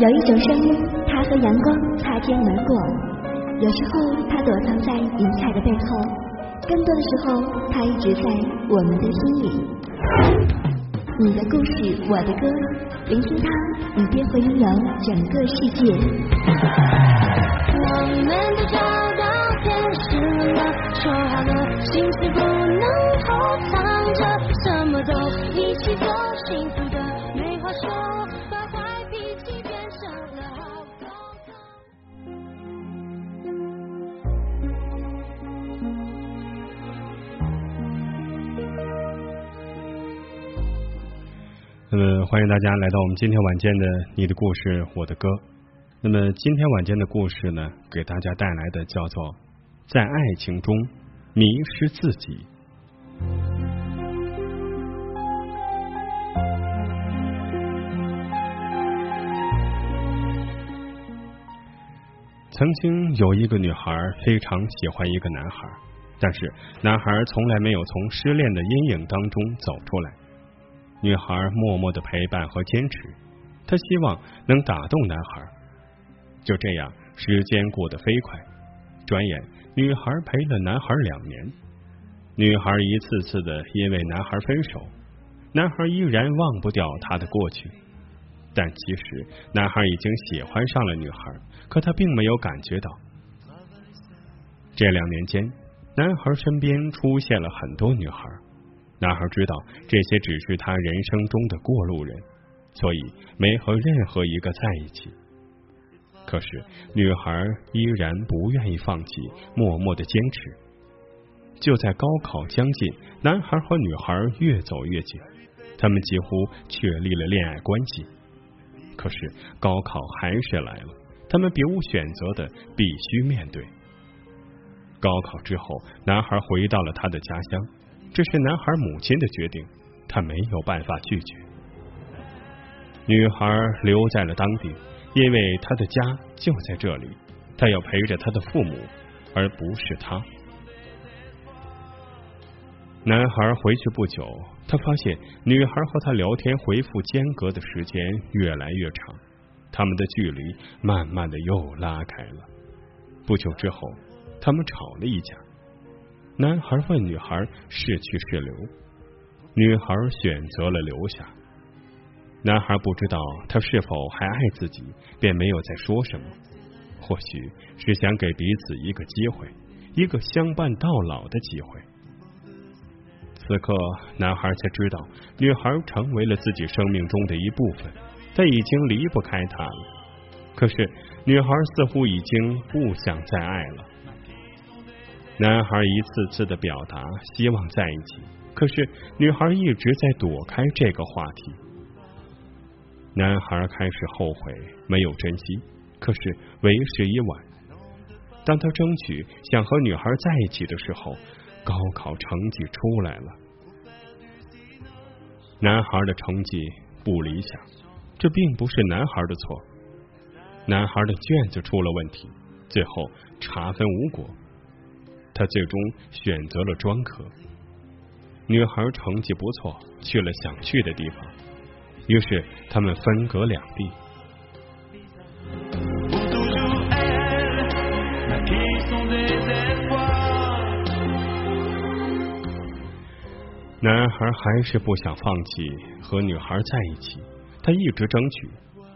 有一种声音，它和阳光擦肩而过；有时候，它躲藏在云彩的背后；更多的时候，它一直在我们的心里。你的故事，我的歌，聆听它，你便会拥有整个世界。我们都找到天使了，说好了，心事不能后藏着，什么都一起做，幸福的没话说，么，欢迎大家来到我们今天晚间的《你的故事，我的歌》。那么，今天晚间的故事呢，给大家带来的叫做《在爱情中迷失自己》。曾经有一个女孩非常喜欢一个男孩，但是男孩从来没有从失恋的阴影当中走出来。女孩默默的陪伴和坚持，她希望能打动男孩。就这样，时间过得飞快，转眼女孩陪了男孩两年。女孩一次次的因为男孩分手，男孩依然忘不掉她的过去。但其实，男孩已经喜欢上了女孩，可他并没有感觉到。这两年间，男孩身边出现了很多女孩。男孩知道这些只是他人生中的过路人，所以没和任何一个在一起。可是女孩依然不愿意放弃，默默的坚持。就在高考将近，男孩和女孩越走越近，他们几乎确立了恋爱关系。可是高考还是来了，他们别无选择的必须面对。高考之后，男孩回到了他的家乡。这是男孩母亲的决定，他没有办法拒绝。女孩留在了当地，因为她的家就在这里，她要陪着她的父母，而不是他。男孩回去不久，他发现女孩和他聊天回复间隔的时间越来越长，他们的距离慢慢的又拉开了。不久之后，他们吵了一架。男孩问女孩是去是留，女孩选择了留下。男孩不知道他是否还爱自己，便没有再说什么。或许是想给彼此一个机会，一个相伴到老的机会。此刻，男孩才知道，女孩成为了自己生命中的一部分，他已经离不开她了。可是，女孩似乎已经不想再爱了。男孩一次次的表达希望在一起，可是女孩一直在躲开这个话题。男孩开始后悔没有珍惜，可是为时已晚。当他争取想和女孩在一起的时候，高考成绩出来了。男孩的成绩不理想，这并不是男孩的错。男孩的卷子出了问题，最后查分无果。他最终选择了专科。女孩成绩不错，去了想去的地方，于是他们分隔两地。男孩还是不想放弃和女孩在一起，他一直争取，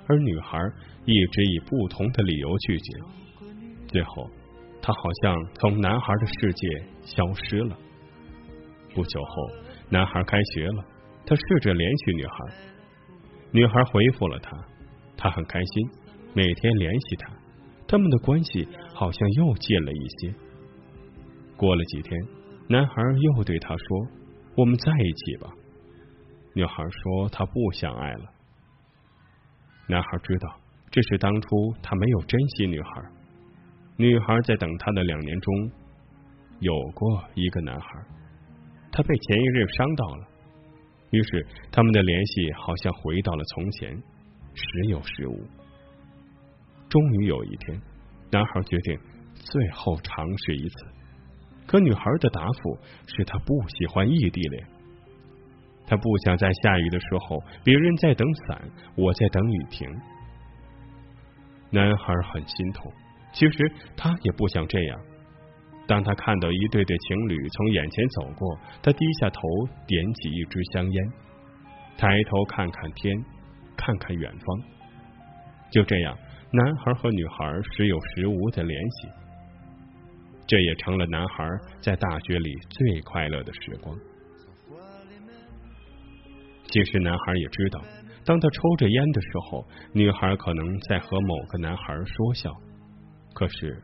而女孩一直以不同的理由拒绝。最后。他好像从男孩的世界消失了。不久后，男孩开学了，他试着联系女孩，女孩回复了他，他很开心，每天联系他，他们的关系好像又近了一些。过了几天，男孩又对他说：“我们在一起吧。”女孩说：“她不想爱了。”男孩知道，这是当初他没有珍惜女孩。女孩在等他的两年中，有过一个男孩，他被前一任伤到了，于是他们的联系好像回到了从前，时有时无。终于有一天，男孩决定最后尝试一次，可女孩的答复是他不喜欢异地恋，他不想在下雨的时候别人在等伞，我在等雨停。男孩很心痛，其实他也不想这样。当他看到一对对情侣从眼前走过，他低下头点起一支香烟，抬头看看天，看看远方。就这样，男孩和女孩时有时无的联系，这也成了男孩在大学里最快乐的时光。其实，男孩也知道，当他抽着烟的时候，女孩可能在和某个男孩说笑，可是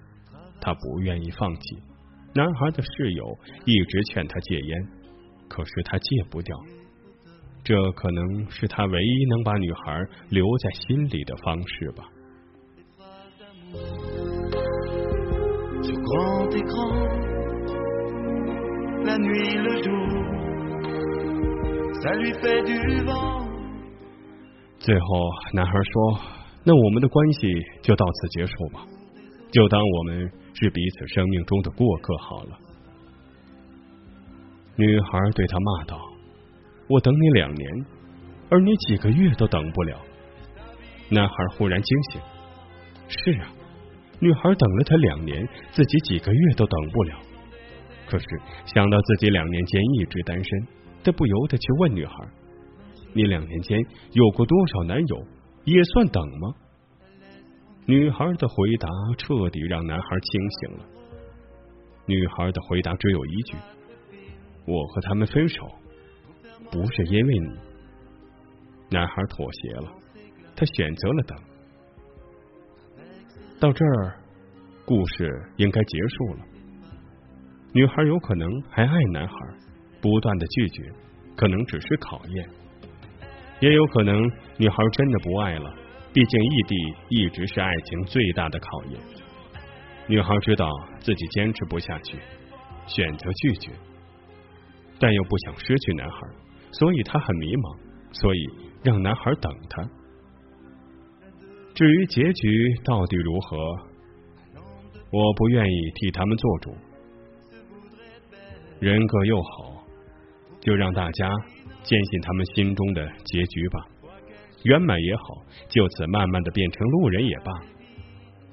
他不愿意放弃。男孩的室友一直劝他戒烟，可是他戒不掉。这可能是他唯一能把女孩留在心里的方式吧。最后，男孩说：“那我们的关系就到此结束吧，就当我们是彼此生命中的过客好了。”女孩对他骂道。我等你两年，而你几个月都等不了。男孩忽然惊醒，是啊，女孩等了他两年，自己几个月都等不了。可是想到自己两年间一直单身，他不由得去问女孩：“你两年间有过多少男友？也算等吗？”女孩的回答彻底让男孩清醒了。女孩的回答只有一句：“我和他们分手。”不是因为你，男孩妥协了，他选择了等。到这儿，故事应该结束了。女孩有可能还爱男孩，不断的拒绝，可能只是考验；也有可能女孩真的不爱了，毕竟异地一直是爱情最大的考验。女孩知道自己坚持不下去，选择拒绝，但又不想失去男孩。所以她很迷茫，所以让男孩等他。至于结局到底如何，我不愿意替他们做主。人各又好，就让大家坚信他们心中的结局吧。圆满也好，就此慢慢的变成路人也罢。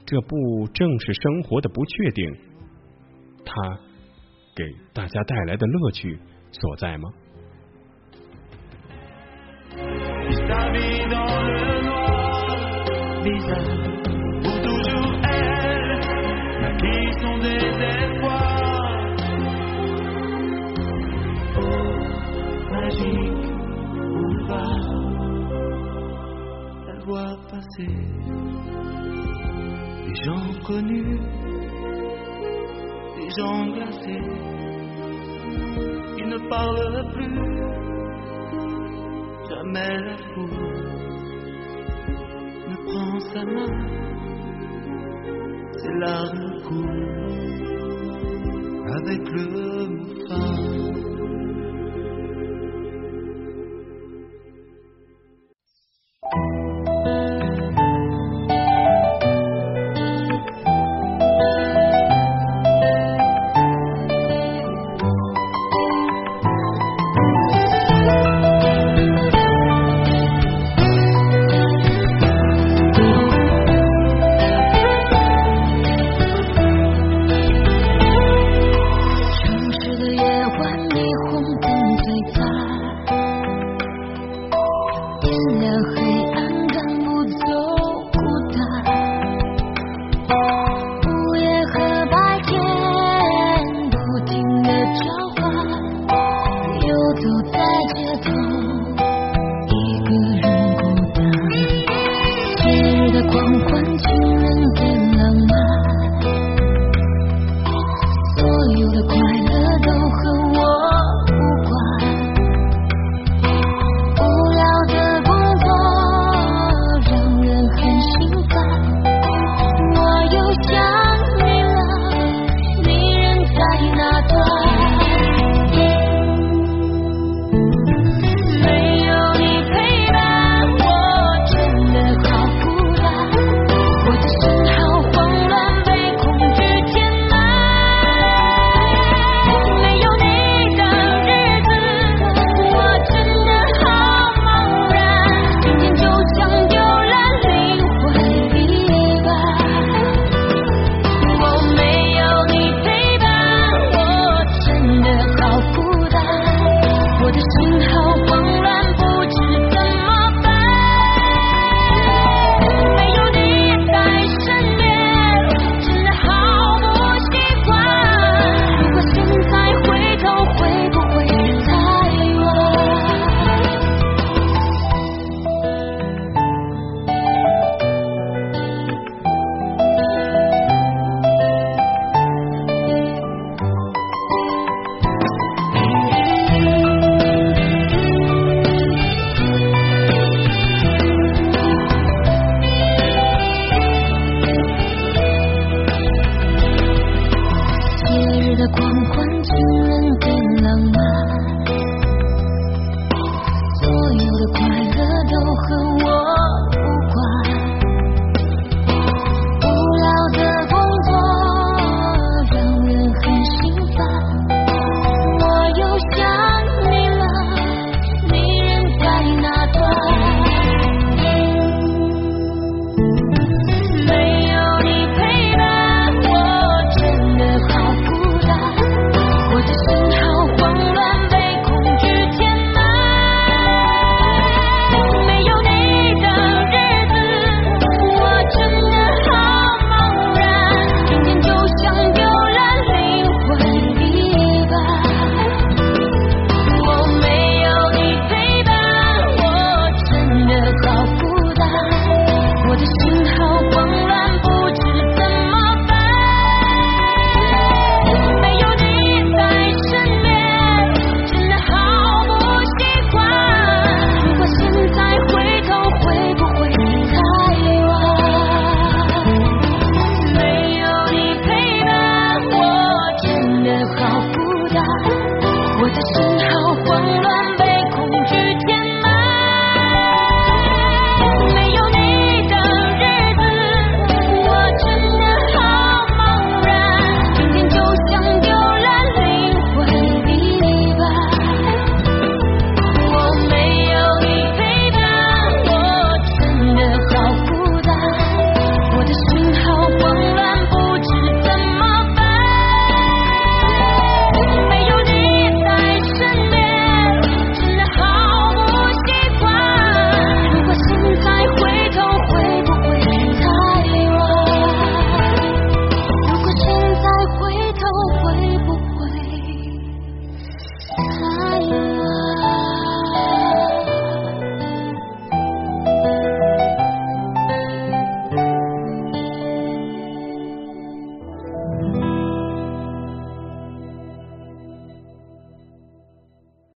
这不正是生活的不确定，它给大家带来的乐趣所在吗 des gens connus, des gens glacés, qui ne parlent plus jamais la foule ne prend sa main, ses larmes coulent avec le fin.